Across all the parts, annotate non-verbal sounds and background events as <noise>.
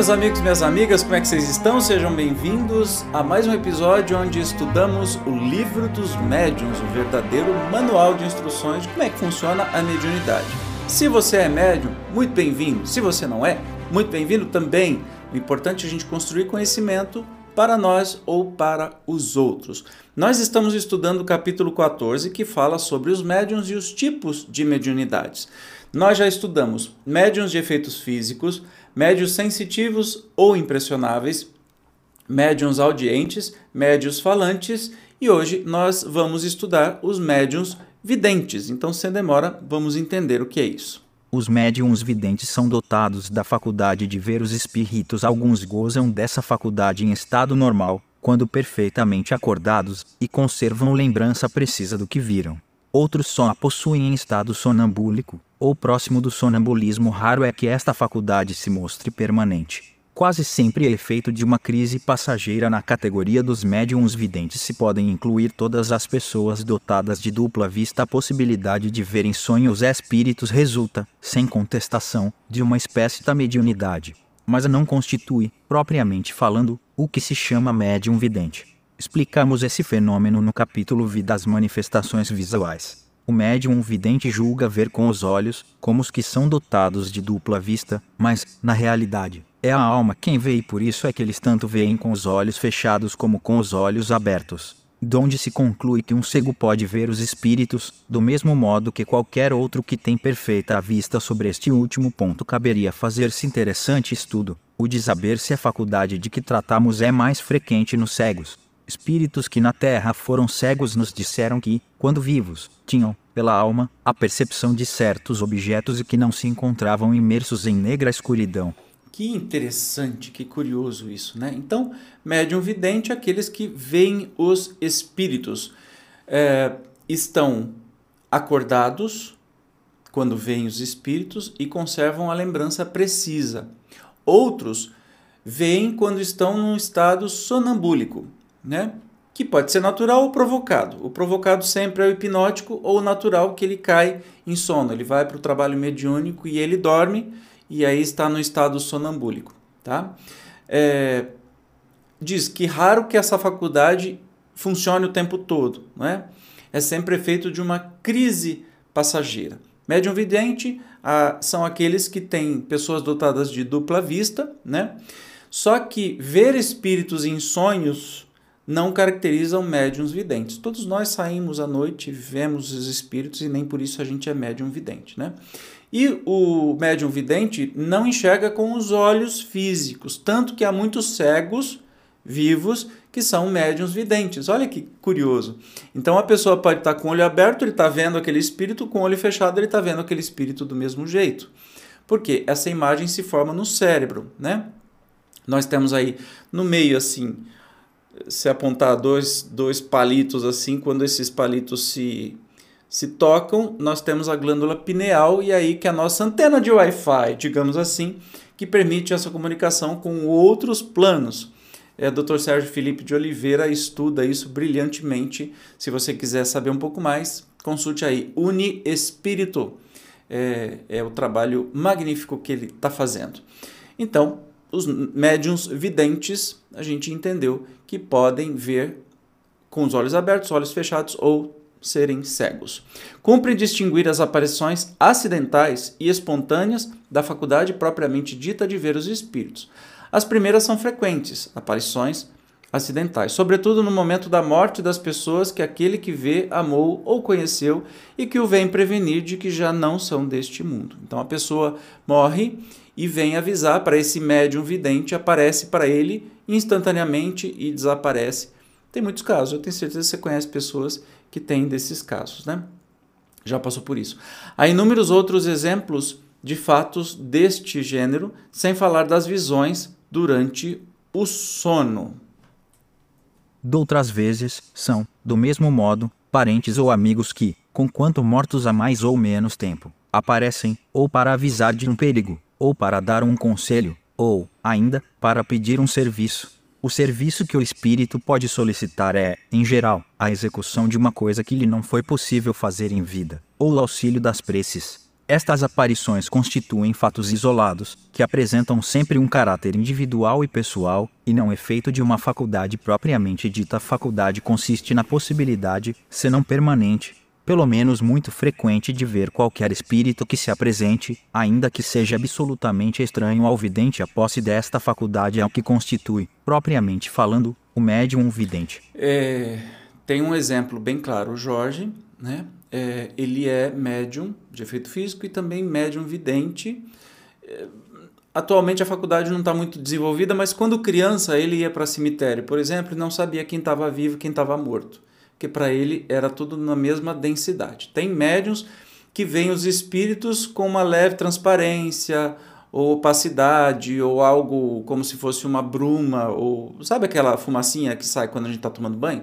Meus amigos e minhas amigas, como é que vocês estão? Sejam bem-vindos a mais um episódio onde estudamos o Livro dos Médiuns, o verdadeiro manual de instruções de como é que funciona a mediunidade. Se você é médium, muito bem-vindo. Se você não é, muito bem-vindo também. O importante é a gente construir conhecimento para nós ou para os outros. Nós estamos estudando o capítulo 14, que fala sobre os médiuns e os tipos de mediunidades. Nós já estudamos médiuns de efeitos físicos, médios sensitivos ou impressionáveis, médiuns audientes, médios falantes e hoje nós vamos estudar os médiuns videntes. Então, sem demora, vamos entender o que é isso. Os médiums videntes são dotados da faculdade de ver os espíritos. Alguns gozam dessa faculdade em estado normal, quando perfeitamente acordados, e conservam lembrança precisa do que viram. Outros só a possuem em estado sonambúlico, ou próximo do sonambulismo. Raro é que esta faculdade se mostre permanente. Quase sempre é efeito de uma crise passageira na categoria dos médiums videntes se podem incluir todas as pessoas dotadas de dupla vista. A possibilidade de ver em sonhos espíritos resulta, sem contestação, de uma espécie da mediunidade, mas não constitui, propriamente falando, o que se chama médium vidente. Explicamos esse fenômeno no capítulo V das manifestações visuais. O médium vidente julga ver com os olhos, como os que são dotados de dupla vista, mas, na realidade, é a alma quem vê e por isso é que eles tanto veem com os olhos fechados como com os olhos abertos. Donde se conclui que um cego pode ver os espíritos, do mesmo modo que qualquer outro que tem perfeita vista sobre este último ponto caberia fazer-se interessante estudo. O de saber se a faculdade de que tratamos é mais frequente nos cegos. Espíritos que na terra foram cegos nos disseram que, quando vivos, tinham, pela alma, a percepção de certos objetos e que não se encontravam imersos em negra escuridão. Que interessante, que curioso isso, né? Então, médium vidente, aqueles que veem os espíritos, é, estão acordados quando veem os espíritos e conservam a lembrança precisa. Outros veem quando estão num estado sonambúlico, né? Que pode ser natural ou provocado. O provocado sempre é o hipnótico ou o natural que ele cai em sono. Ele vai para o trabalho mediúnico e ele dorme e aí está no estado sonambúlico, tá? É, diz que raro que essa faculdade funcione o tempo todo, não é? É sempre efeito de uma crise passageira. Médium vidente ah, são aqueles que têm pessoas dotadas de dupla vista, né? Só que ver espíritos em sonhos não caracterizam médiums videntes. Todos nós saímos à noite, vemos os espíritos e nem por isso a gente é médium vidente, né? E o médium vidente não enxerga com os olhos físicos, tanto que há muitos cegos vivos que são médiums videntes. Olha que curioso. Então a pessoa pode estar com o olho aberto, ele está vendo aquele espírito, com o olho fechado, ele está vendo aquele espírito do mesmo jeito. Porque essa imagem se forma no cérebro, né? Nós temos aí no meio assim se apontar dois, dois palitos assim, quando esses palitos se, se tocam, nós temos a glândula pineal e aí que é a nossa antena de Wi-Fi, digamos assim, que permite essa comunicação com outros planos. É, o Dr. Sérgio Felipe de Oliveira estuda isso brilhantemente. Se você quiser saber um pouco mais, consulte aí Uni Espírito. É, é o trabalho magnífico que ele está fazendo. Então, os médiums videntes, a gente entendeu que podem ver com os olhos abertos, olhos fechados ou serem cegos. Cumpre distinguir as aparições acidentais e espontâneas da faculdade propriamente dita de ver os espíritos. As primeiras são frequentes, aparições acidentais, sobretudo no momento da morte das pessoas que aquele que vê amou ou conheceu e que o vem prevenir de que já não são deste mundo. Então a pessoa morre e vem avisar para esse médium vidente, aparece para ele instantaneamente e desaparece. Tem muitos casos, eu tenho certeza que você conhece pessoas que têm desses casos, né? Já passou por isso. Há inúmeros outros exemplos de fatos deste gênero, sem falar das visões durante o sono. Doutras vezes, são, do mesmo modo, parentes ou amigos que, conquanto mortos há mais ou menos tempo, aparecem, ou para avisar de um perigo, ou para dar um conselho, ou, ainda, para pedir um serviço. O serviço que o espírito pode solicitar é, em geral, a execução de uma coisa que lhe não foi possível fazer em vida, ou o auxílio das preces, estas aparições constituem fatos isolados, que apresentam sempre um caráter individual e pessoal, e não efeito de uma faculdade propriamente dita. A faculdade consiste na possibilidade, se não permanente, pelo menos muito frequente, de ver qualquer espírito que se apresente, ainda que seja absolutamente estranho ao vidente. A posse desta faculdade é o que constitui, propriamente falando, o médium vidente. É, tem um exemplo bem claro, o Jorge, né? é, ele é médium de efeito físico e também médium vidente. É, atualmente a faculdade não está muito desenvolvida, mas quando criança ele ia para cemitério, por exemplo, e não sabia quem estava vivo e quem estava morto, porque para ele era tudo na mesma densidade. Tem médiums que veem os espíritos com uma leve transparência ou opacidade ou algo como se fosse uma bruma ou sabe aquela fumacinha que sai quando a gente está tomando banho?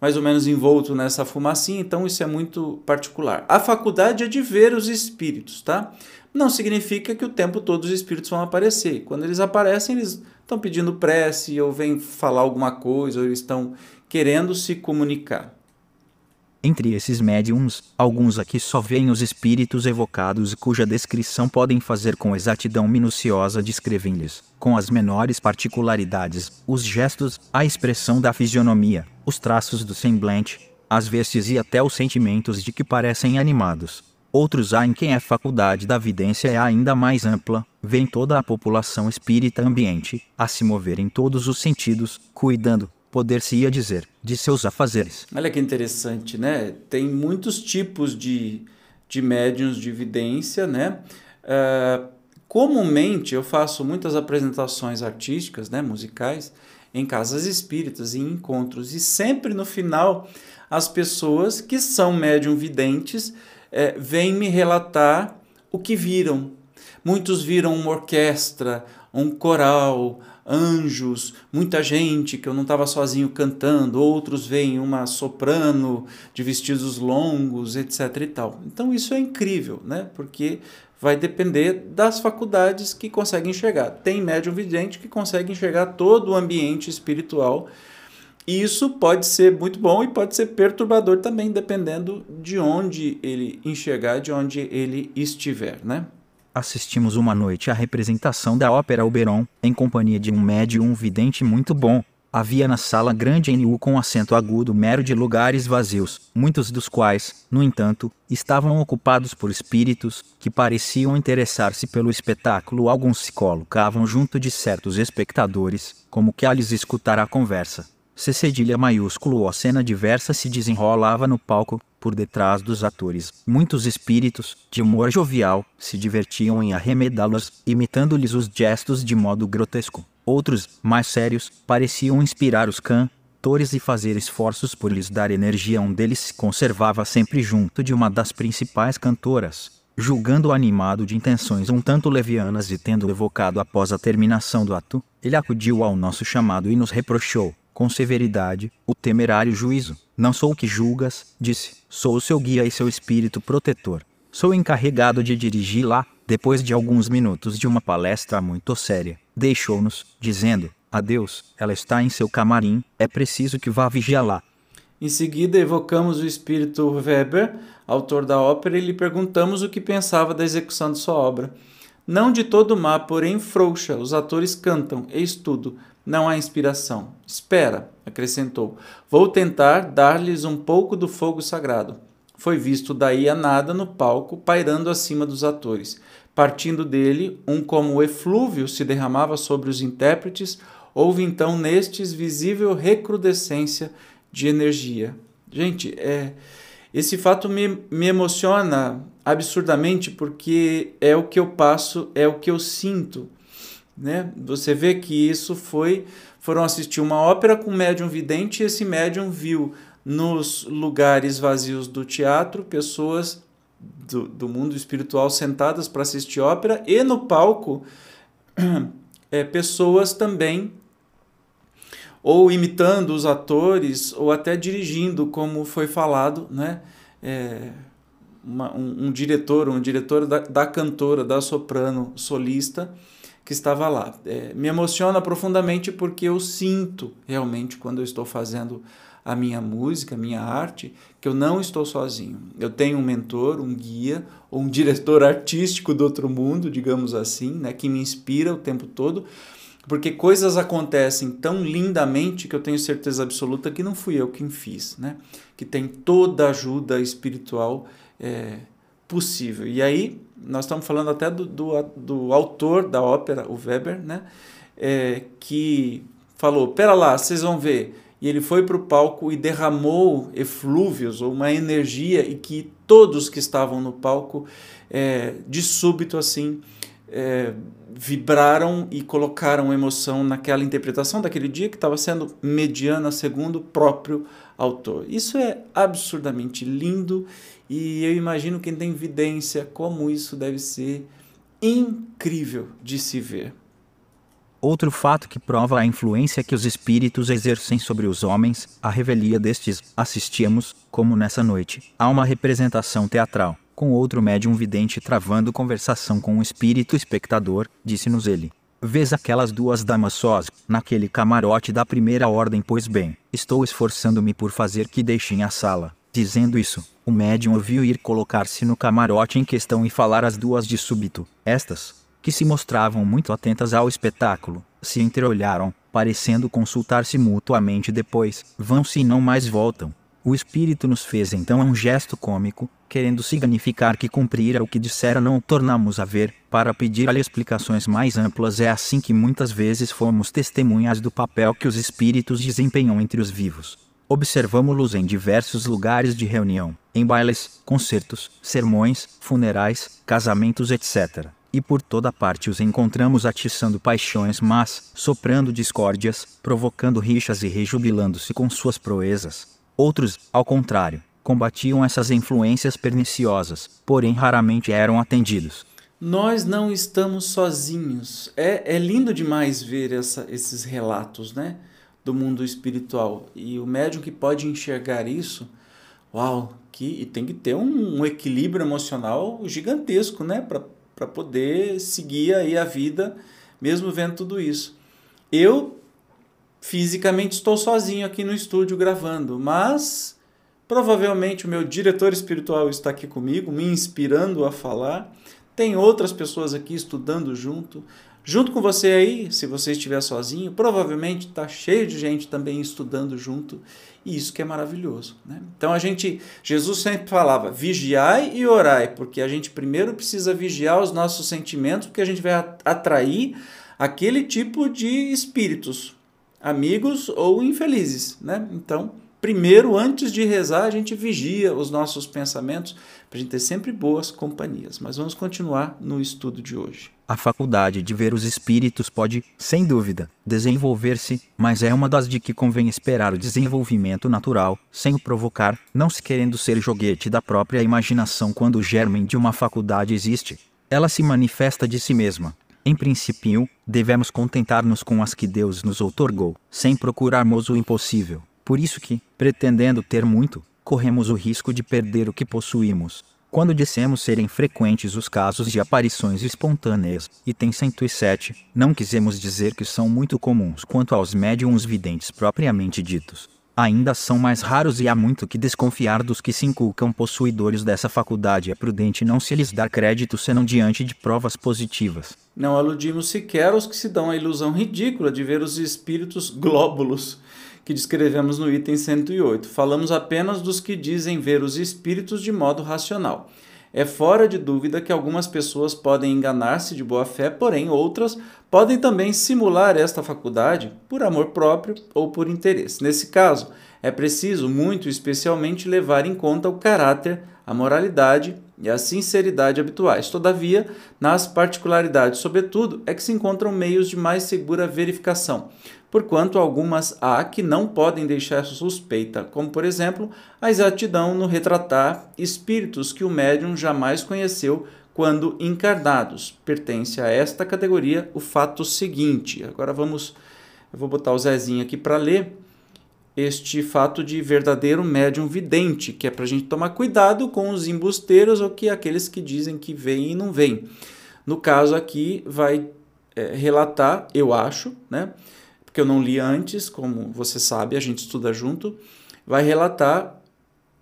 mais ou menos envolto nessa fumacinha, então isso é muito particular. A faculdade é de ver os espíritos, tá? Não significa que o tempo todo os espíritos vão aparecer. Quando eles aparecem, eles estão pedindo prece, ou vêm falar alguma coisa, ou estão querendo se comunicar. Entre esses médiums, alguns aqui só veem os espíritos evocados cuja descrição podem fazer com exatidão minuciosa descrevem-lhes, com as menores particularidades, os gestos, a expressão da fisionomia, os traços do semblante, as vestes e até os sentimentos de que parecem animados. Outros há em quem a faculdade da vidência é ainda mais ampla, vem toda a população espírita ambiente a se mover em todos os sentidos, cuidando, poder-se-ia dizer, de seus afazeres. Olha que interessante, né? Tem muitos tipos de, de médiums de evidência, né? Uh, comumente eu faço muitas apresentações artísticas, né, musicais, em casas espíritas, em encontros, e sempre no final as pessoas que são médium videntes é, vêm me relatar o que viram. Muitos viram uma orquestra, um coral, anjos, muita gente que eu não estava sozinho cantando, outros veem uma soprano de vestidos longos, etc e tal. Então isso é incrível, né? Porque vai depender das faculdades que conseguem enxergar. Tem médium vidente que consegue enxergar todo o ambiente espiritual. E isso pode ser muito bom e pode ser perturbador também, dependendo de onde ele enxergar, de onde ele estiver, né? Assistimos uma noite à representação da ópera Oberon, em companhia de um médium vidente muito bom. Havia na sala grande NU com acento agudo mero de lugares vazios, muitos dos quais, no entanto, estavam ocupados por espíritos que pareciam interessar-se pelo espetáculo. Alguns se colocavam junto de certos espectadores, como que a lhes escutar a conversa. C cedilha maiúsculo a cena diversa se desenrolava no palco, por detrás dos atores. Muitos espíritos, de humor jovial, se divertiam em arremedá-las, imitando-lhes os gestos de modo grotesco. Outros, mais sérios, pareciam inspirar os cantores e fazer esforços por lhes dar energia. Um deles se conservava sempre junto de uma das principais cantoras, julgando-o animado de intenções um tanto levianas e tendo evocado após a terminação do ato, ele acudiu ao nosso chamado e nos reprochou com severidade, o temerário juízo. Não sou o que julgas, disse, sou o seu guia e seu espírito protetor. Sou encarregado de dirigir lá, depois de alguns minutos de uma palestra muito séria. Deixou-nos, dizendo: Adeus, ela está em seu camarim, é preciso que vá vigiá-la. Em seguida, evocamos o espírito Weber, autor da ópera, e lhe perguntamos o que pensava da execução de sua obra. Não de todo má, porém frouxa, os atores cantam, eis tudo, não há inspiração. Espera, acrescentou. Vou tentar dar-lhes um pouco do fogo sagrado. Foi visto daí a nada no palco, pairando acima dos atores. Partindo dele, um como eflúvio se derramava sobre os intérpretes, houve então nestes visível recrudescência de energia. Gente, é, esse fato me, me emociona absurdamente porque é o que eu passo, é o que eu sinto. Né? Você vê que isso foi. Foram assistir uma ópera com médium vidente e esse médium viu nos lugares vazios do teatro pessoas do, do mundo espiritual sentadas para assistir ópera e no palco é, <clears throat> pessoas também ou imitando os atores ou até dirigindo, como foi falado, né? É, uma, um, um, diretor, um diretor da, da, cantora, da soprano solista que estava lá. É, me emociona profundamente porque eu sinto realmente quando eu estou fazendo a minha música, a minha arte, que eu não estou sozinho. Eu tenho um mentor, um guia, ou um <laughs> diretor artístico do outro mundo, digamos assim, né, que me inspira o tempo todo, porque coisas acontecem tão lindamente que eu tenho certeza absoluta que não fui eu quem fiz, né? Que tem toda a ajuda espiritual é, possível. E aí, nós estamos falando até do, do, do autor da ópera, o Weber, né? É, que falou: pera lá, vocês vão ver. E ele foi para o palco e derramou eflúvios, ou uma energia, e que todos que estavam no palco, é, de súbito assim, é, vibraram e colocaram emoção naquela interpretação daquele dia que estava sendo mediana segundo o próprio autor. Isso é absurdamente lindo e eu imagino quem tem evidência como isso deve ser incrível de se ver. Outro fato que prova a influência que os espíritos exercem sobre os homens, a revelia destes, assistíamos, como nessa noite, a uma representação teatral com outro médium vidente travando conversação com um espírito espectador, disse-nos ele. Vês aquelas duas damas sós, naquele camarote da primeira ordem, pois bem, estou esforçando-me por fazer que deixem a sala. Dizendo isso, o médium ouviu ir colocar-se no camarote em questão e falar às duas de súbito. Estas, que se mostravam muito atentas ao espetáculo, se entreolharam, parecendo consultar-se mutuamente depois, vão-se e não mais voltam. O espírito nos fez então um gesto cômico, querendo significar que cumprira o que dissera não o tornamos a ver, para pedir-lhe explicações mais amplas. É assim que muitas vezes fomos testemunhas do papel que os espíritos desempenham entre os vivos. Observamos-los em diversos lugares de reunião, em bailes, concertos, sermões, funerais, casamentos, etc. E por toda parte os encontramos atiçando paixões mas, soprando discórdias, provocando rixas e rejubilando-se com suas proezas. Outros, ao contrário, combatiam essas influências perniciosas, porém raramente eram atendidos. Nós não estamos sozinhos. É, é lindo demais ver essa, esses relatos né, do mundo espiritual. E o médium que pode enxergar isso, uau, que, e tem que ter um, um equilíbrio emocional gigantesco né, para poder seguir aí a vida, mesmo vendo tudo isso. Eu fisicamente estou sozinho aqui no estúdio gravando, mas provavelmente o meu diretor espiritual está aqui comigo, me inspirando a falar. Tem outras pessoas aqui estudando junto. Junto com você aí, se você estiver sozinho, provavelmente está cheio de gente também estudando junto, e isso que é maravilhoso. Né? Então a gente, Jesus sempre falava, vigiai e orai, porque a gente primeiro precisa vigiar os nossos sentimentos, porque a gente vai atrair aquele tipo de espíritos, amigos ou infelizes, né? Então, primeiro, antes de rezar, a gente vigia os nossos pensamentos para a gente ter sempre boas companhias. Mas vamos continuar no estudo de hoje. A faculdade de ver os espíritos pode, sem dúvida, desenvolver-se, mas é uma das de que convém esperar o desenvolvimento natural, sem o provocar, não se querendo ser joguete da própria imaginação quando o germen de uma faculdade existe. Ela se manifesta de si mesma, em princípio, devemos contentar-nos com as que Deus nos outorgou, sem procurarmos o impossível. Por isso que, pretendendo ter muito, corremos o risco de perder o que possuímos. Quando dissemos serem frequentes os casos de aparições espontâneas, item 107, não quisemos dizer que são muito comuns quanto aos médiums videntes propriamente ditos ainda são mais raros e há muito que desconfiar dos que se inculcam possuidores dessa faculdade. É prudente não se lhes dar crédito senão diante de provas positivas. Não aludimos sequer aos que se dão a ilusão ridícula de ver os espíritos glóbulos que descrevemos no item 108. Falamos apenas dos que dizem ver os espíritos de modo racional. É fora de dúvida que algumas pessoas podem enganar-se de boa fé, porém outras podem também simular esta faculdade por amor próprio ou por interesse. Nesse caso, é preciso muito especialmente levar em conta o caráter, a moralidade e a sinceridade habituais. Todavia, nas particularidades, sobretudo, é que se encontram meios de mais segura verificação, porquanto algumas há que não podem deixar suspeita, como por exemplo a exatidão no retratar espíritos que o médium jamais conheceu quando encarnados. Pertence a esta categoria o fato seguinte. Agora vamos, eu vou botar o Zezinho aqui para ler este fato de verdadeiro médium vidente, que é para a gente tomar cuidado com os embusteiros ou que aqueles que dizem que vêm e não vêm. No caso aqui, vai é, relatar, eu acho, né? Porque eu não li antes, como você sabe, a gente estuda junto, vai relatar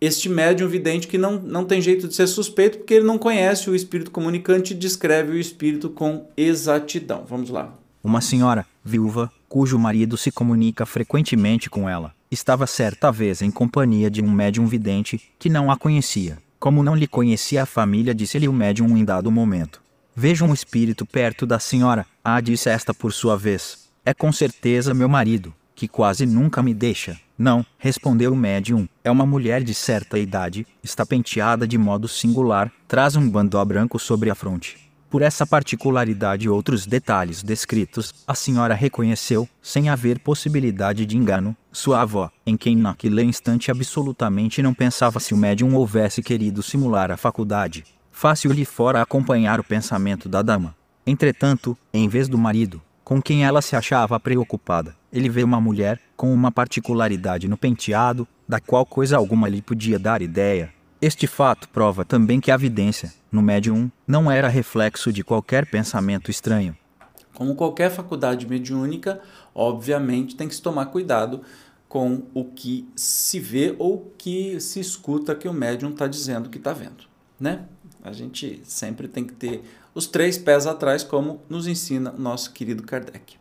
este médium vidente que não, não tem jeito de ser suspeito porque ele não conhece o espírito comunicante e descreve o espírito com exatidão. Vamos lá. Uma senhora, viúva, cujo marido se comunica frequentemente com ela, estava certa vez em companhia de um médium vidente que não a conhecia. Como não lhe conhecia a família, disse-lhe o médium em dado momento: Vejo um espírito perto da senhora. Ah, disse esta por sua vez. É com certeza meu marido, que quase nunca me deixa. Não, respondeu o médium. É uma mulher de certa idade, está penteada de modo singular, traz um bandó branco sobre a fronte. Por essa particularidade e outros detalhes descritos, a senhora reconheceu, sem haver possibilidade de engano, sua avó, em quem naquele instante absolutamente não pensava se o médium houvesse querido simular a faculdade. Fácil lhe fora acompanhar o pensamento da dama. Entretanto, em vez do marido, com quem ela se achava preocupada, ele vê uma mulher com uma particularidade no penteado, da qual coisa alguma lhe podia dar ideia. Este fato prova também que a vidência, no médium, não era reflexo de qualquer pensamento estranho. Como qualquer faculdade mediúnica, obviamente tem que se tomar cuidado com o que se vê ou que se escuta que o médium está dizendo que está vendo, né? A gente sempre tem que ter os três pés atrás, como nos ensina nosso querido Kardec.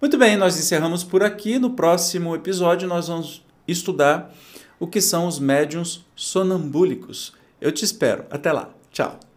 Muito bem, nós encerramos por aqui. No próximo episódio, nós vamos estudar o que são os médiums sonambúlicos. Eu te espero. Até lá. Tchau.